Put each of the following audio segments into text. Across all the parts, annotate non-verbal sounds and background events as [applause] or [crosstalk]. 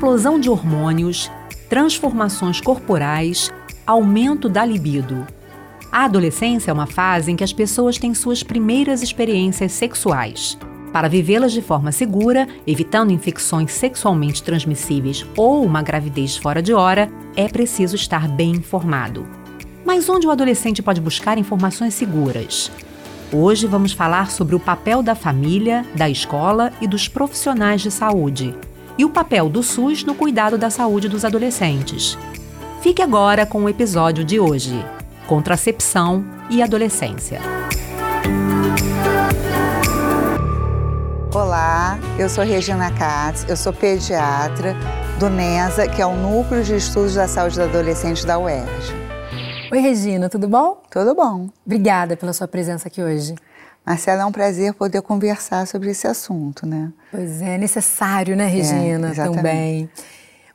explosão de hormônios, transformações corporais, aumento da libido. A adolescência é uma fase em que as pessoas têm suas primeiras experiências sexuais. Para vivê-las de forma segura, evitando infecções sexualmente transmissíveis ou uma gravidez fora de hora, é preciso estar bem informado. Mas onde o adolescente pode buscar informações seguras? Hoje vamos falar sobre o papel da família, da escola e dos profissionais de saúde e o papel do SUS no cuidado da saúde dos adolescentes. Fique agora com o episódio de hoje: Contracepção e Adolescência. Olá, eu sou Regina Katz, eu sou pediatra do NESA, que é o Núcleo de Estudos da Saúde do Adolescente da UERJ. Oi, Regina, tudo bom? Tudo bom. Obrigada pela sua presença aqui hoje. Marcela, é um prazer poder conversar sobre esse assunto, né? Pois é, necessário, né, Regina, é, também.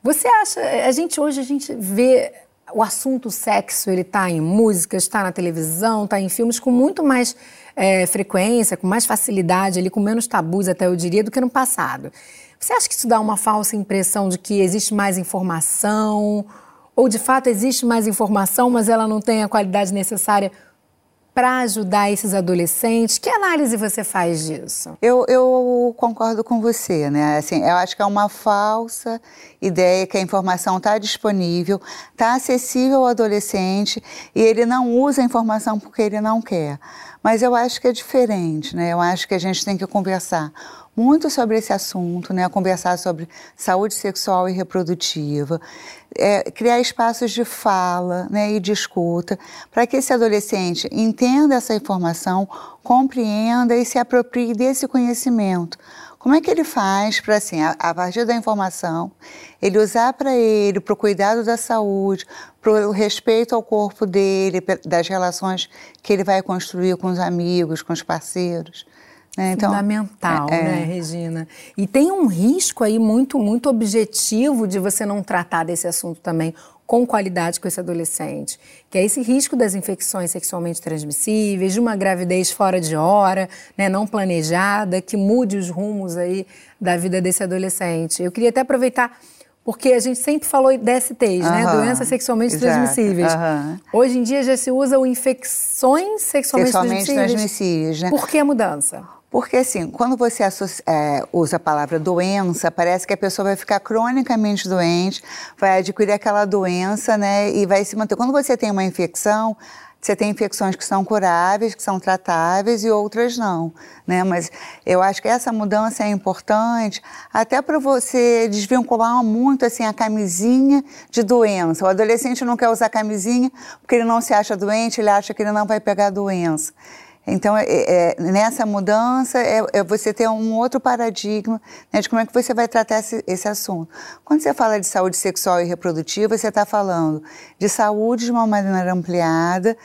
Você acha, a gente hoje a gente vê o assunto sexo, ele está em músicas, está na televisão, está em filmes com muito mais é, frequência, com mais facilidade, ali, com menos tabus, até eu diria, do que no passado. Você acha que isso dá uma falsa impressão de que existe mais informação? Ou de fato existe mais informação, mas ela não tem a qualidade necessária para ajudar esses adolescentes? Que análise você faz disso? Eu, eu, concordo com você, né? Assim, eu acho que é uma falsa ideia que a informação está disponível, está acessível ao adolescente e ele não usa a informação porque ele não quer. Mas eu acho que é diferente, né? Eu acho que a gente tem que conversar muito sobre esse assunto, né? Conversar sobre saúde sexual e reprodutiva, é, criar espaços de fala né, e de escuta, para que esse adolescente entenda essa informação, compreenda e se aproprie desse conhecimento. Como é que ele faz para, assim, a, a, partir da informação, ele usar para ele, para o cuidado da saúde, para o respeito ao corpo dele, das relações que ele vai construir com os amigos, com os parceiros? É, então, Fundamental, é, é, né, Regina? E tem um risco aí muito, muito objetivo de você não tratar desse assunto também com qualidade com esse adolescente, que é esse risco das infecções sexualmente transmissíveis, de uma gravidez fora de hora, né, não planejada, que mude os rumos aí da vida desse adolescente. Eu queria até aproveitar porque a gente sempre falou DSTs, uhum, né? Doenças sexualmente exato, transmissíveis. Uhum. Hoje em dia já se usa o infecções sexualmente, sexualmente transmissíveis. transmissíveis né? Por que a mudança? Porque, assim, quando você associa, é, usa a palavra doença, parece que a pessoa vai ficar cronicamente doente, vai adquirir aquela doença, né, e vai se manter. Quando você tem uma infecção, você tem infecções que são curáveis, que são tratáveis e outras não, né? Mas eu acho que essa mudança é importante até para você desvincular muito assim a camisinha de doença. O adolescente não quer usar camisinha porque ele não se acha doente, ele acha que ele não vai pegar doença. Então, é, é, nessa mudança, é, é, você ter um outro paradigma né, de como é que você vai tratar esse, esse, assunto. Quando você fala de saúde sexual e reprodutiva, você está falando de saúde de uma maneira ampliada,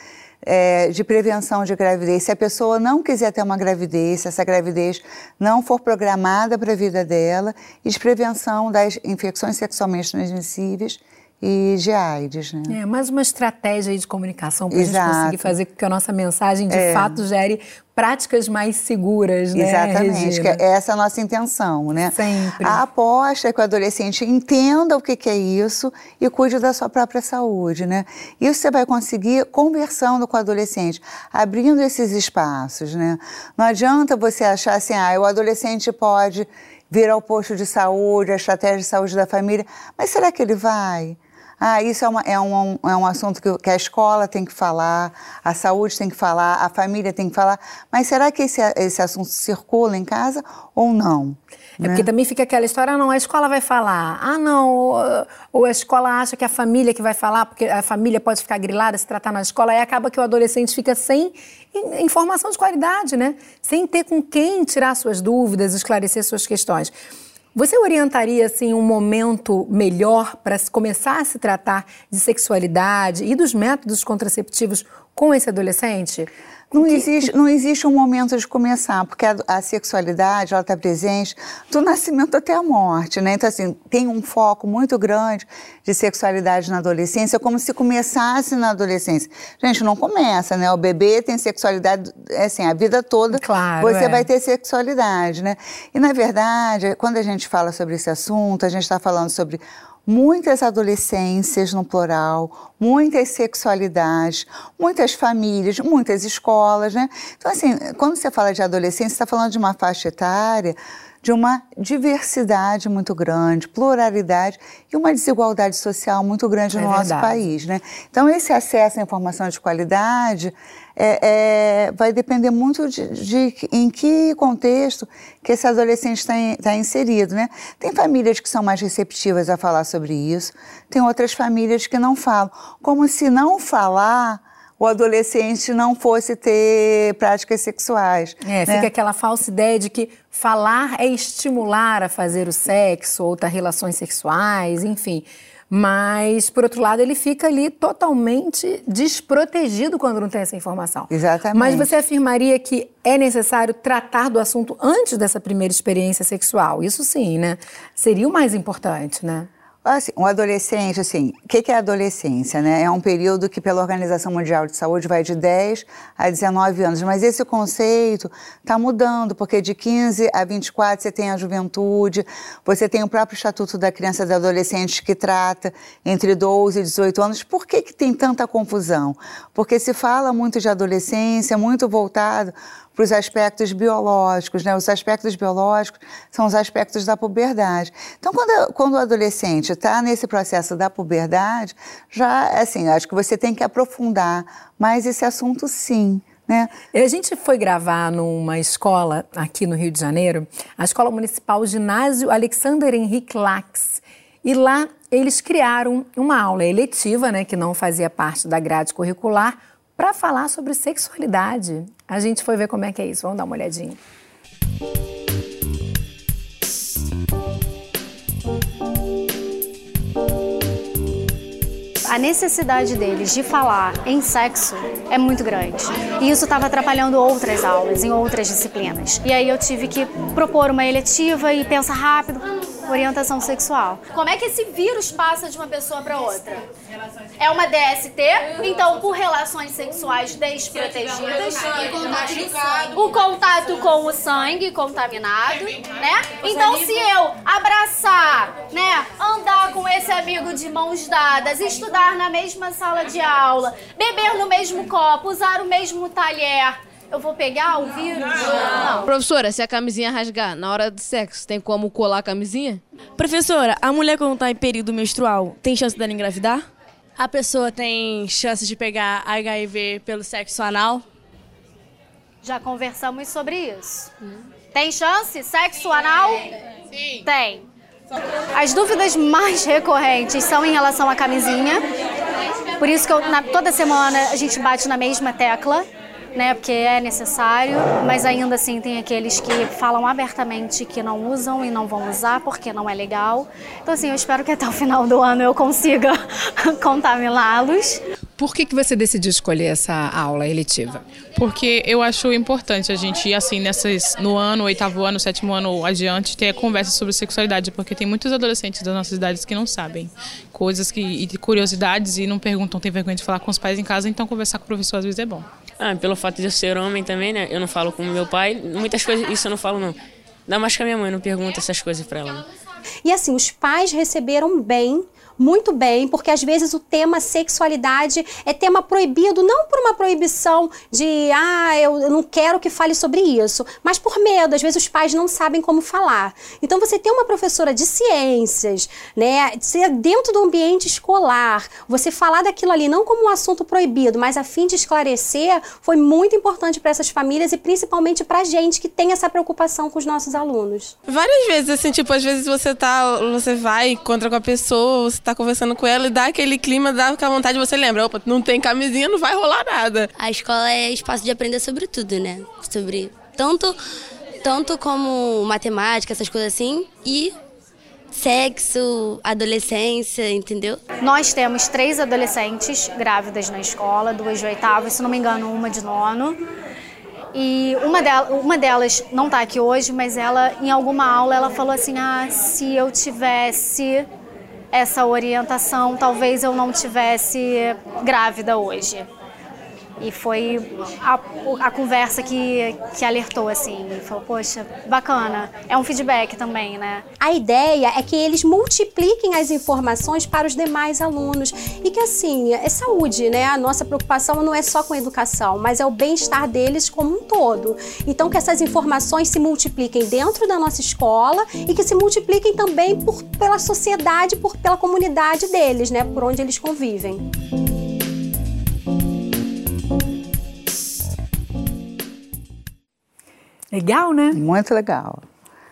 é, de prevenção de gravidez. Se a pessoa não quiser ter uma gravidez, se essa gravidez não for programada para a vida dela, e de prevenção das infecções sexualmente transmissíveis e de AIDS, né? É, mais uma estratégia de comunicação para a gente conseguir fazer com que a nossa mensagem de é. fato gere práticas mais seguras, né, Exatamente, que é essa é a nossa intenção, né? Sempre. A aposta é que o adolescente entenda o que, que é isso e cuide da sua própria saúde, né? Isso você vai conseguir conversando com o adolescente, abrindo esses espaços, né? Não adianta você achar assim, ah, o adolescente pode vir ao posto de saúde, a estratégia de saúde da família, mas será que ele vai? Ah, isso é, uma, é, um, é um assunto que, que, a escola tem que falar, a saúde tem que falar, a família tem que falar. Mas será que esse, esse assunto circula em casa ou não? É né? porque também fica aquela história, ah, não, a escola vai falar. Ah, não, ou a escola acha que é a família que vai falar, porque a família pode ficar grilada se tratar na escola, aí acaba que o adolescente fica sem informação de qualidade, né? Sem ter com quem tirar suas dúvidas, esclarecer suas questões. Você orientaria assim um momento melhor para começar a se tratar de sexualidade e dos métodos contraceptivos com esse adolescente? Não existe, não existe um momento de começar, porque a, a sexualidade ela está presente do nascimento até a morte, né? Então assim tem um foco muito grande de sexualidade na adolescência, como se começasse na adolescência. Gente, não começa, né? O bebê tem sexualidade, assim, a vida toda. Claro, você é. vai ter sexualidade, né? E na verdade, quando a gente fala sobre esse assunto, a gente está falando sobre muitas adolescências no plural, muitas sexualidades, muitas famílias, muitas escolas, né? Então, assim, quando você fala de adolescência, você está falando de uma faixa etária de uma diversidade muito grande, pluralidade e uma desigualdade social muito grande no é nosso verdade. país, né? Então, esse acesso à informação de qualidade é, é, vai depender muito de, de, em que contexto que esse adolescente está tá inserido, né? Tem famílias que são mais receptivas a falar sobre isso, tem outras famílias que não falam. Como se não falar o adolescente não fosse ter práticas sexuais. É, né? fica aquela falsa ideia de que falar é estimular a fazer o sexo ou ter relações sexuais, enfim. Mas, por outro lado, ele fica ali totalmente desprotegido quando não tem essa informação. Exatamente. Mas você afirmaria que é necessário tratar do assunto antes dessa primeira experiência sexual? Isso sim, né? Seria o mais importante, né? Assim, um adolescente, assim, o que, que é adolescência, né? É um período que pela Organização Mundial de Saúde vai de 10 a 19 anos, mas esse conceito está mudando, porque de 15 a 24 você tem a juventude, você tem o próprio Estatuto da Criança e do Adolescente que trata entre 12 e 18 anos. Por que, que tem tanta confusão? Porque se fala muito de adolescência, muito voltado para os aspectos biológicos, né? Os aspectos biológicos são os aspectos da puberdade. Então, quando, quando o adolescente está nesse processo da puberdade, já, assim, acho que você tem que aprofundar mais esse assunto, sim. Né? A gente foi gravar numa escola aqui no Rio de Janeiro, a Escola Municipal Ginásio Alexander Henrique Lax. E lá eles criaram uma aula eletiva, né, que não fazia parte da grade curricular, para falar sobre sexualidade. A gente foi ver como é que é isso. Vamos dar uma olhadinha. a necessidade deles de falar em sexo é muito grande. E isso estava atrapalhando outras aulas, em outras disciplinas. E aí eu tive que propor uma eletiva e pensar rápido, orientação sexual. Como é que esse vírus passa de uma pessoa para outra? É uma DST, então por relações sexuais desprotegidas, o contato com o sangue contaminado, né? Então se eu abraçar, né, andar com esse amigo de mãos dadas, estudar na mesma sala de aula, beber no mesmo copo, usar o mesmo talher, eu vou pegar o vírus? Não. Professora, se a camisinha rasgar na hora do sexo, tem como colar a camisinha? Professora, a mulher quando tá em período menstrual, tem chance dela engravidar? A pessoa tem chance de pegar HIV pelo sexo anal? Já conversamos sobre isso. Tem chance? Sexo anal? Sim. Tem. As dúvidas mais recorrentes são em relação à camisinha. Por isso que eu, na, toda semana a gente bate na mesma tecla né, porque é necessário, mas ainda assim tem aqueles que falam abertamente que não usam e não vão usar porque não é legal. Então assim, eu espero que até o final do ano eu consiga [laughs] contaminá-los. Por que, que você decidiu escolher essa aula eletiva? Porque eu acho importante a gente ir assim nessas no ano, oitavo ano, sétimo ano adiante, ter conversa sobre sexualidade, porque tem muitos adolescentes das nossas idades que não sabem coisas que e curiosidades e não perguntam, tem vergonha de falar com os pais em casa, então conversar com o professor às vezes é bom. Ah, pelo fato de eu ser homem também, né? Eu não falo com meu pai, muitas coisas isso eu não falo não. Ainda mais que a minha mãe não pergunta essas coisas para ela. E assim, os pais receberam bem muito bem, porque às vezes o tema sexualidade é tema proibido, não por uma proibição de, ah, eu não quero que fale sobre isso, mas por medo. Às vezes os pais não sabem como falar. Então você ter uma professora de ciências, né, dentro do ambiente escolar, você falar daquilo ali não como um assunto proibido, mas a fim de esclarecer, foi muito importante para essas famílias e principalmente para a gente que tem essa preocupação com os nossos alunos. Várias vezes, assim, tipo, às vezes você tá, você vai, encontra com a pessoa, você tá conversando com ela e dá aquele clima, dá aquela vontade, você lembra, opa, não tem camisinha, não vai rolar nada. A escola é espaço de aprender sobre tudo, né? Sobre tanto, tanto como matemática, essas coisas assim, e sexo, adolescência, entendeu? Nós temos três adolescentes grávidas na escola, duas de oitavo, se não me engano, uma de nono. E uma, delas, uma delas não está aqui hoje, mas ela, em alguma aula, ela falou assim: ah, se eu tivesse essa orientação, talvez eu não tivesse grávida hoje. E foi a, a, conversa que, que alertou, assim. Falou, poxa, bacana. É um feedback também, né? A ideia é que eles multipliquem as informações para os demais alunos. E que, assim, é saúde, né? A nossa preocupação não é só com a educação, mas é o bem-estar deles como um todo. Então, que essas informações se multipliquem dentro da nossa escola e que se multipliquem também por, pela sociedade, por, pela comunidade deles, né? Por onde eles convivem. Legal, né? Muito legal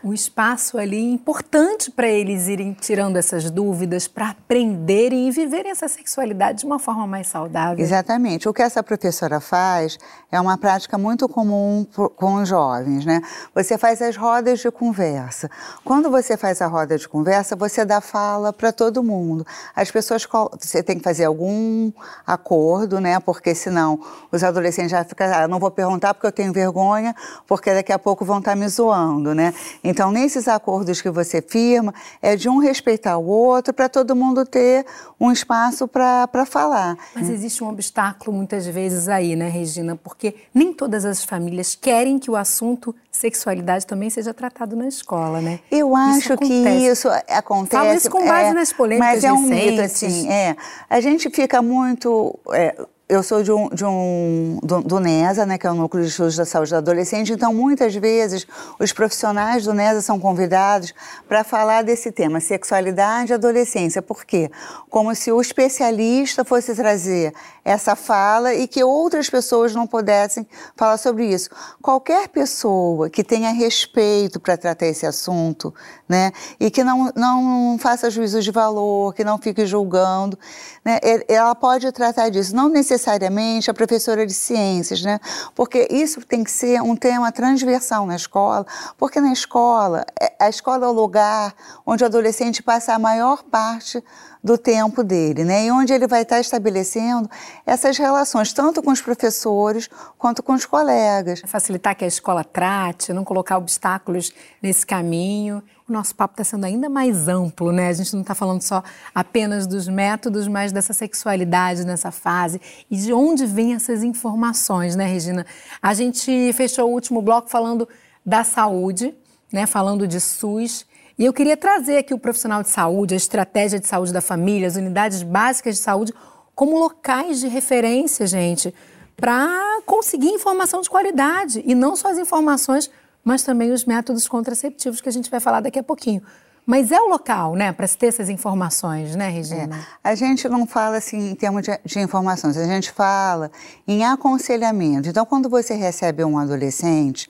um espaço ali importante para eles irem tirando essas dúvidas, para aprenderem e viverem essa sexualidade de uma forma mais saudável. Exatamente. O que essa professora faz é uma prática muito comum com os jovens, né? Você faz as rodas de conversa. Quando você faz a roda de conversa, você dá fala para todo mundo. As pessoas você tem que fazer algum acordo, né? Porque senão os adolescentes já ficam, ah, não vou perguntar porque eu tenho vergonha, porque daqui a pouco vão estar tá me zoando, né? Então, nesses acordos que você firma, é de um respeitar o outro para todo mundo ter um espaço para falar. Mas existe um obstáculo muitas vezes aí, né, Regina? Porque nem todas as famílias querem que o assunto sexualidade também seja tratado na escola, né? Eu acho isso que isso acontece. Falo isso com base é, nas polêmicas Mas é um recentes. mito, assim, é. A gente fica muito... É, eu sou de um, de um do, do, NESA, né, que é o Núcleo de Estudos da Saúde do Adolescente, então muitas vezes os profissionais do NESA são convidados para falar desse tema, sexualidade e adolescência. Por quê? Como se o especialista fosse trazer essa fala e que outras pessoas não pudessem falar sobre isso. Qualquer pessoa que tenha respeito para tratar esse assunto, né, e que não, não faça juízo de valor, que não fique julgando, né, ela pode tratar disso, não necessariamente necessariamente a professora de ciências, né? Porque isso tem que ser um tema transversal na escola, porque na escola, é, a escola é o lugar onde o adolescente passa a maior parte do tempo dele, né? E onde ele vai estar estabelecendo essas relações, tanto com os professores quanto com os colegas. Facilitar que a escola trate, não colocar obstáculos nesse caminho. O nosso papo está sendo ainda mais amplo, né? A gente não está falando só apenas dos métodos, mas dessa sexualidade nessa fase e de onde vêm essas informações, né, Regina? A gente fechou o último bloco falando da saúde, né? Falando de SUS e eu queria trazer aqui o profissional de saúde, a estratégia de saúde da família, as unidades básicas de saúde, como locais de referência, gente, para conseguir informação de qualidade. E não só as informações, mas também os métodos contraceptivos que a gente vai falar daqui a pouquinho. Mas é o local, né, para se ter essas informações, né, Regina? É. A gente não fala assim em termos de, de, informações, a gente fala em aconselhamento. Então, quando você recebe um adolescente,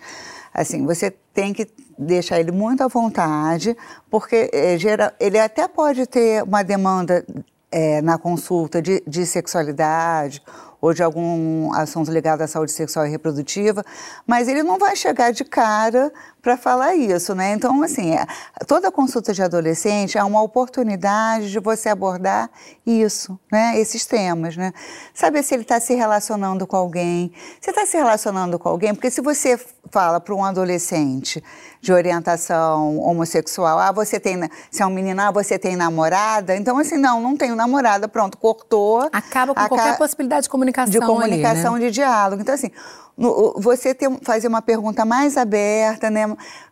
assim, você tem que deixar ele muito à vontade, porque é, gera, ele até pode ter uma demanda é, na consulta de, de sexualidade ou de algum assunto ligado à saúde sexual e reprodutiva, mas ele não vai chegar de cara para falar isso, né? Então, assim, é, toda consulta de adolescente é uma oportunidade de você abordar isso, né? Esses temas, né? Saber se ele está se relacionando com alguém. Você está se relacionando com alguém, porque se você fala para um adolescente de orientação homossexual, ah, você tem, se é um menino, ah, você tem namorada, então assim, não, não tenho namorada, pronto, cortou. Acaba com qualquer possibilidade de comunicação De comunicação, ali, né? de diálogo. Então assim, você ter, fazer uma pergunta mais aberta, né?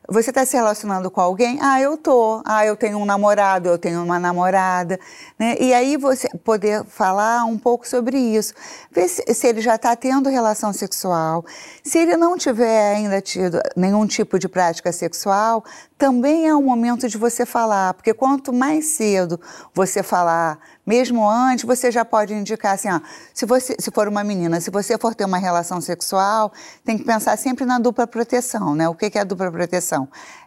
Você está se relacionando com alguém? Ah, eu tô. Ah, eu tenho um namorado, eu tenho uma namorada, né? E aí você poder falar um pouco sobre isso, ver se, se ele já está tendo relação sexual. Se ele não tiver ainda tido nenhum tipo de prática sexual, também é o momento de você falar, porque quanto mais cedo você falar, mesmo antes, você já pode indicar assim, ó, se você, se for uma menina, se você for ter uma relação sexual, tem que pensar sempre na dupla proteção, né? O que é a dupla proteção?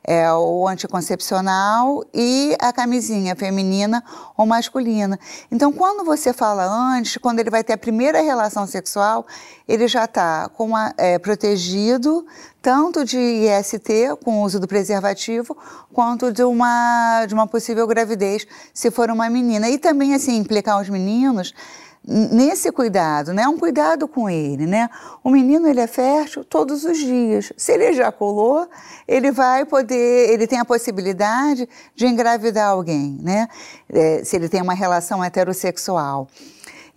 É o anticoncepcional e a camisinha feminina ou masculina. Então, quando você fala antes, quando ele vai ter a primeira relação sexual, ele já está é, protegido tanto de IST, com o uso do preservativo, quanto de uma, de uma possível gravidez, se for uma menina. E também, assim, implicar os meninos nesse cuidado, né? Um cuidado com ele, né? O menino ele é fértil todos os dias. Se ele ejaculou, ele vai poder, ele tem a possibilidade de engravidar alguém, né? É, se ele tem uma relação heterossexual.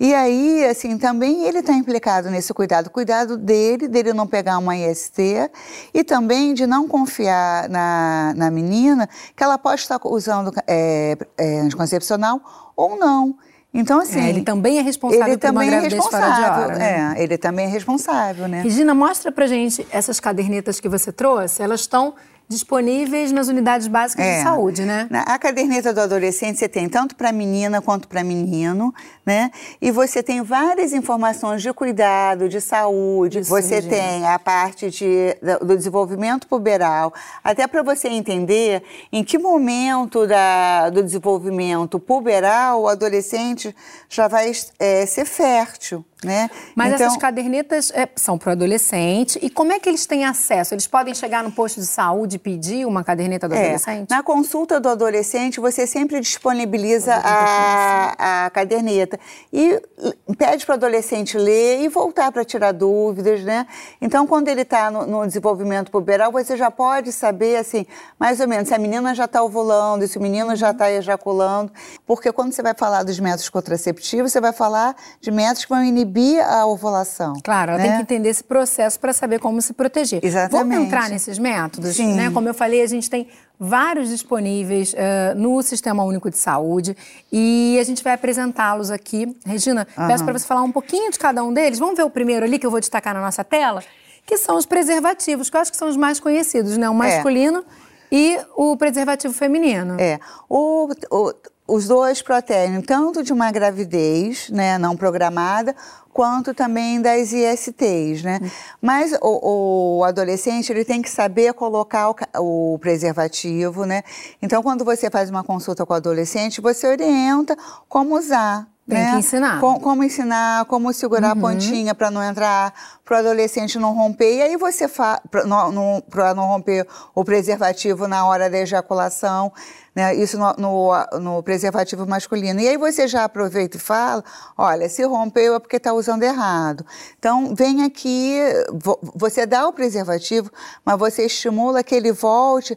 E aí, assim, também ele está implicado nesse cuidado, cuidado dele, dele não pegar uma IST e também de não confiar na, na menina que ela pode estar usando é, é, anticoncepcional ou não. Então, assim. É, ele também é responsável ele por uma também é gravidez fora de hora. Né? É, ele também é responsável, né? Regina, mostra pra gente essas cadernetas que você trouxe. Elas estão disponíveis nas unidades básicas é. de saúde, né? A caderneta do adolescente você tem tanto para menina quanto para menino, né? E você tem várias informações de cuidado, de saúde. Isso, você Regina. tem a parte de, do desenvolvimento puberal, até para você entender em que momento da, do desenvolvimento puberal o adolescente já vai é, ser fértil. Né? Mas então, essas cadernetas é, são para o adolescente. E como é que eles têm acesso? Eles podem chegar no posto de saúde e pedir uma caderneta do é, adolescente? Na consulta do adolescente, você sempre disponibiliza a, a caderneta. E pede para o adolescente ler e voltar para tirar dúvidas, né? Então, quando ele está no, no, desenvolvimento puberal, você já pode saber, assim, mais ou menos, se a menina já está ovulando, se o menino já está ejaculando. Porque quando você vai falar dos métodos contraceptivos, você vai falar de métodos que vão inibir inibir a ovulação. Claro, ela né? tem que entender esse processo para saber como se proteger. Exatamente. Vamos entrar nesses métodos? Sim. Né? Como eu falei, a gente tem vários disponíveis uh, no Sistema Único de Saúde e a gente vai apresentá-los aqui. Regina, uhum. peço para você falar um pouquinho de cada um deles. Vamos ver o primeiro ali que eu vou destacar na nossa tela, que são os preservativos, que eu acho que são os mais conhecidos, né? O masculino é. e o preservativo feminino. É. O, o, os dois protegem tanto de uma gravidez né, não programada, quanto também das ISTs, né? Hum. Mas o, o, adolescente, ele tem que saber colocar o, o, preservativo, né? Então, quando você faz uma consulta com o adolescente, você orienta como usar, tem né? que ensinar. Com, como ensinar, como segurar uhum. a pontinha para não entrar, para o adolescente não romper. E aí você faz, para não, não romper o preservativo na hora da ejaculação, né? isso no, no, no, preservativo masculino. E aí você já aproveita e fala: olha, se rompeu é porque está usando errado. Então, vem aqui, você dá o preservativo, mas você estimula que ele volte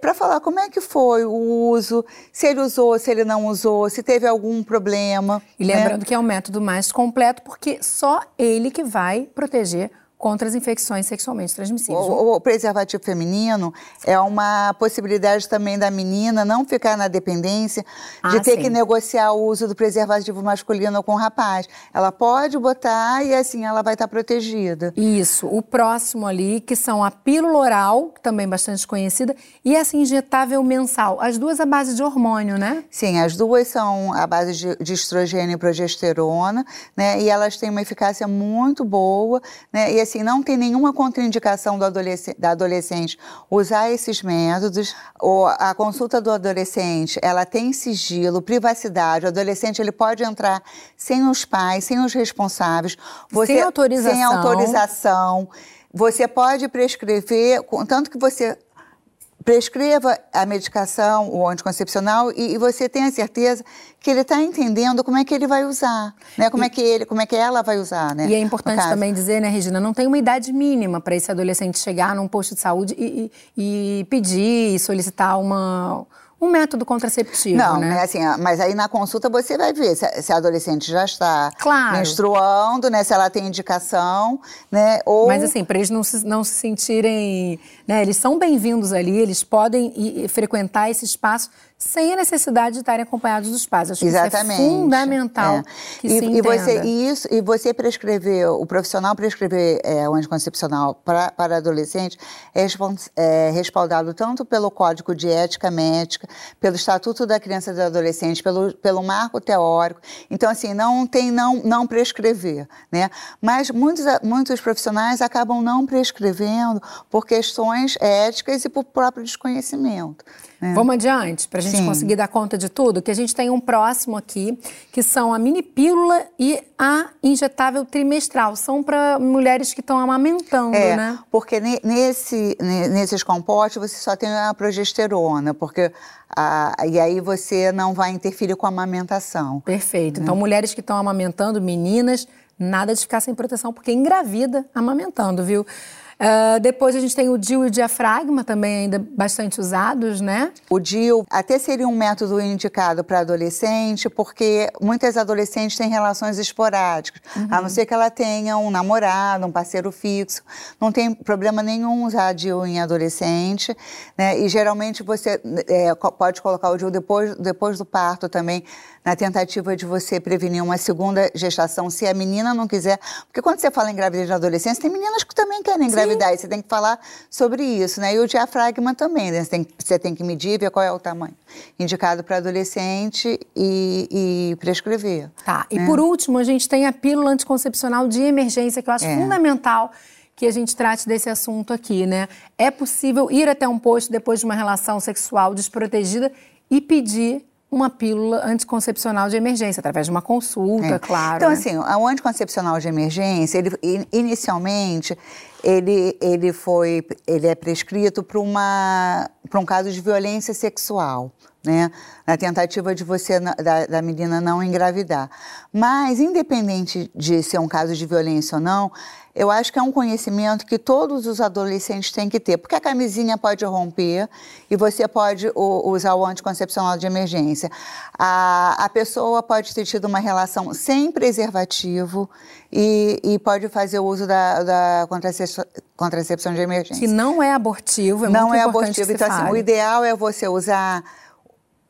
para falar como é que foi o uso, se ele usou, se ele não usou, se teve algum problema. E né? lembrando né? que é o método mais completo, porque só ele que vai proteger contra as infecções sexualmente transmissíveis. O, o, preservativo feminino é uma possibilidade também da menina não ficar na dependência de ah, ter sim. que negociar o uso do preservativo masculino com o rapaz. Ela pode botar e assim ela vai estar protegida. Isso. O próximo ali, que são a pílula oral, também bastante conhecida, e essa injetável mensal. As duas à base de hormônio, né? Sim, as duas são à base de, de estrogênio e progesterona, né? E elas têm uma eficácia muito boa, né? E assim, não tem nenhuma contraindicação do adolescente, da adolescente usar esses métodos. Ou a consulta do adolescente, ela tem sigilo, privacidade. O adolescente ele pode entrar sem os pais, sem os responsáveis. Você, sem autorização. Sem autorização. Você pode prescrever, tanto que você prescreva a medicação, o anticoncepcional, e, e você tenha certeza que ele está entendendo como é que ele vai usar, né? Como e, é que ele, como é que ela vai usar, né? E é importante também dizer, né, Regina, não tem uma idade mínima para esse adolescente chegar num posto de saúde e, e, e pedir e solicitar uma um método contraceptivo, não, né? Assim, mas aí na consulta você vai ver se, se a adolescente já está claro. menstruando, né? Se ela tem indicação, né? Ou... Mas assim, para eles não se, não se sentirem, né? Eles são bem-vindos ali, eles podem ir, frequentar esse espaço sem a necessidade de estarem acompanhados dos pais. Acho Exatamente. que isso é fundamental é. que e, se e você isso e você prescrever o profissional prescrever é, o anticoncepcional para para adolescente é, é respaldado tanto pelo Código de Ética Médica pelo Estatuto da Criança e do Adolescente, pelo, pelo marco teórico. Então, assim, não tem não, não prescrever, né? Mas muitos, muitos profissionais acabam não prescrevendo por questões éticas e por próprio desconhecimento. É. Vamos adiante, para a gente Sim. conseguir dar conta de tudo, que a gente tem um próximo aqui, que são a mini pílula e a injetável trimestral. São para mulheres que estão amamentando, é, né? Porque nesse, nesses compostos você só tem a progesterona, porque a, e aí você não vai interferir com a amamentação. Perfeito. Né? Então, mulheres que estão amamentando, meninas, nada de ficar sem proteção, porque engravida amamentando, viu? Uh, depois a gente tem o DIL e o diafragma, também ainda bastante usados, né? O DIL até seria um método indicado para adolescente, porque muitas adolescentes têm relações esporádicas, uhum. a não ser que ela tenha um namorado, um parceiro fixo. Não tem problema nenhum usar DIL em adolescente, né? E geralmente você é, pode colocar o DIL depois, depois do parto também, na tentativa de você prevenir uma segunda gestação, se a menina não quiser. Porque quando você fala em gravidez de adolescência, tem meninas que também querem engravidar, e você tem que falar sobre isso, né? E o diafragma também, né? Você tem, você tem que medir, ver qual é o tamanho indicado para adolescente e, e, prescrever. Tá, e né? por último, a gente tem a pílula anticoncepcional de emergência, que eu acho é. fundamental que a gente trate desse assunto aqui, né? É possível ir até um posto depois de uma relação sexual desprotegida e pedir uma pílula anticoncepcional de emergência, através de uma consulta, é. claro. Então, né? assim, o anticoncepcional de emergência, ele, inicialmente, ele, ele, foi, ele é prescrito para um caso de violência sexual. Né, na tentativa de você da, da menina não engravidar. Mas, independente de ser um caso de violência ou não, eu acho que é um conhecimento que todos os adolescentes têm que ter, porque a camisinha pode romper e você pode usar o anticoncepcional de emergência. A, a pessoa pode ter tido uma relação sem preservativo e, e pode fazer o uso da, da contracepção, contracepção, de emergência. Que não é abortivo, é não muito é abortivo. Então, assim, o ideal é você usar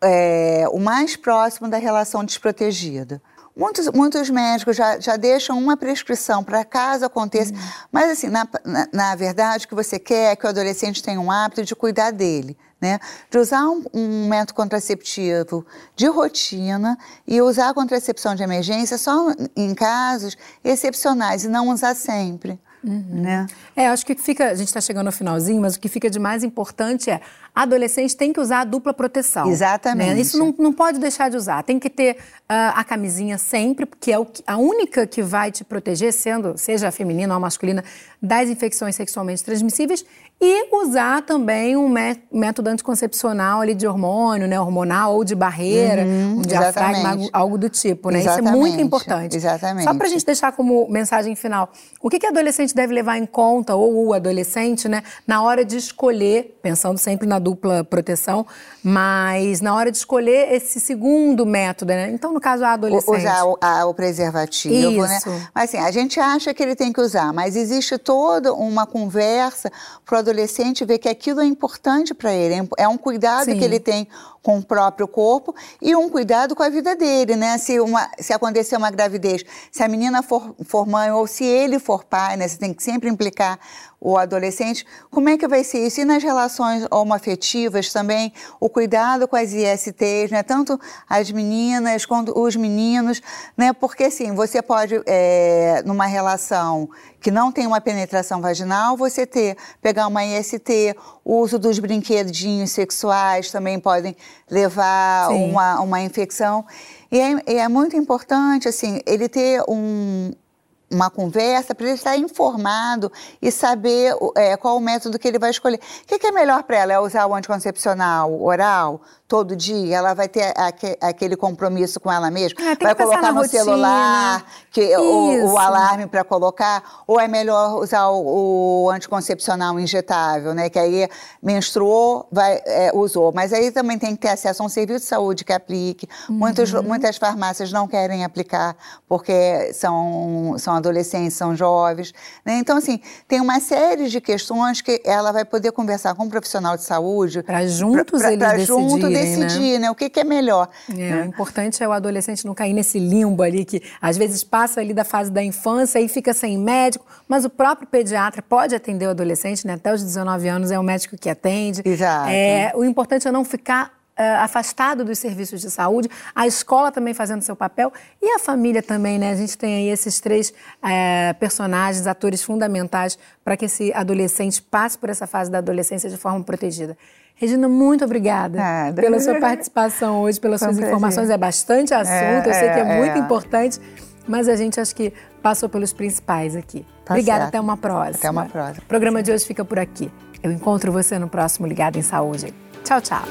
é, o mais próximo da relação desprotegida. Muitos, muitos médicos já, já deixam uma prescrição para caso aconteça, uhum. mas assim, na, na, na, verdade, o que você quer é que o adolescente tenha um hábito de cuidar dele, né? De usar um, um método contraceptivo de rotina e usar a contracepção de emergência só em casos excepcionais e não usar sempre. Uhum. Né? É, acho que fica, a gente está chegando ao finalzinho, mas o que fica de mais importante é adolescente tem que usar a dupla proteção. Exatamente. Né? Isso não, não pode deixar de usar. Tem que ter uh, a camisinha sempre, porque é o a única que vai te proteger, sendo, seja feminina ou masculina, das infecções sexualmente transmissíveis e usar também um método anticoncepcional ali de hormônio, né, hormonal ou de barreira, uhum, um diafragma, algo, algo, do tipo, né? Exatamente, Isso é muito importante. Exatamente. Só para a gente deixar como mensagem final, o que, que adolescente deve levar em conta, ou o adolescente, né, na hora de escolher, pensando sempre na dupla proteção, mas na hora de escolher esse segundo método, né? Então, no caso, a adolescente. Usar o, a, o preservativo, né? Isso. né? Mas assim, a gente acha que ele tem que usar, mas existe toda uma conversa para o adolescente ver que aquilo é importante para ele, é, é um cuidado Sim. que ele tem com o próprio corpo e um cuidado com a vida dele, né? Se, uma, se acontecer uma gravidez, se a menina for, for mãe ou se ele for pai, né? Você tem que sempre implicar o adolescente, como é que vai ser isso? E nas relações homoafetivas também, o cuidado com as ISTs, né? tanto as meninas quanto os meninos, né? porque assim, você pode, é, numa relação que não tem uma penetração vaginal, você ter, pegar uma IST, o uso dos brinquedinhos sexuais também podem levar uma, uma infecção. E é, é muito importante, assim, ele ter um, uma conversa para ele estar informado e saber é, qual o método que ele vai escolher. O que, que é melhor para ela? É usar o anticoncepcional oral todo dia? Ela vai ter aquele compromisso com ela mesma? É, vai colocar no rotina. celular que, o, o, alarme para colocar? Ou é melhor usar o, o, anticoncepcional injetável, né? Que aí menstruou, vai, é, usou. Mas aí também tem que ter acesso a um serviço de saúde que aplique. Uhum. Muitos, muitas farmácias não querem aplicar porque são, são adolescentes, são jovens. Né? Então, assim, tem uma série de questões que ela vai poder conversar com um profissional de saúde. Para juntos pra, eles pra decidirem, junto decidir, né? né? O que, que é melhor. É, né? O importante é o adolescente não cair nesse limbo ali, que às vezes passa ali da fase da infância e fica sem médico, mas o próprio pediatra pode atender o adolescente, né? Até os 19 anos é o médico que atende. Exato. É, o importante é não ficar uh, afastado dos serviços de saúde, a escola também fazendo seu papel e a família também, né? A gente tem aí esses três uh, personagens, atores fundamentais para que esse adolescente passe por essa fase da adolescência de forma protegida. Regina, muito obrigada Nada. pela sua participação hoje, pelas suas informações. É bastante assunto, é, eu sei que é, é muito é. importante, mas a gente acho que passou pelos principais aqui. Tá obrigada, certo. até uma próxima. Até uma próxima. O programa de hoje fica por aqui. Eu encontro você no próximo Ligado em Saúde. Tchau, tchau.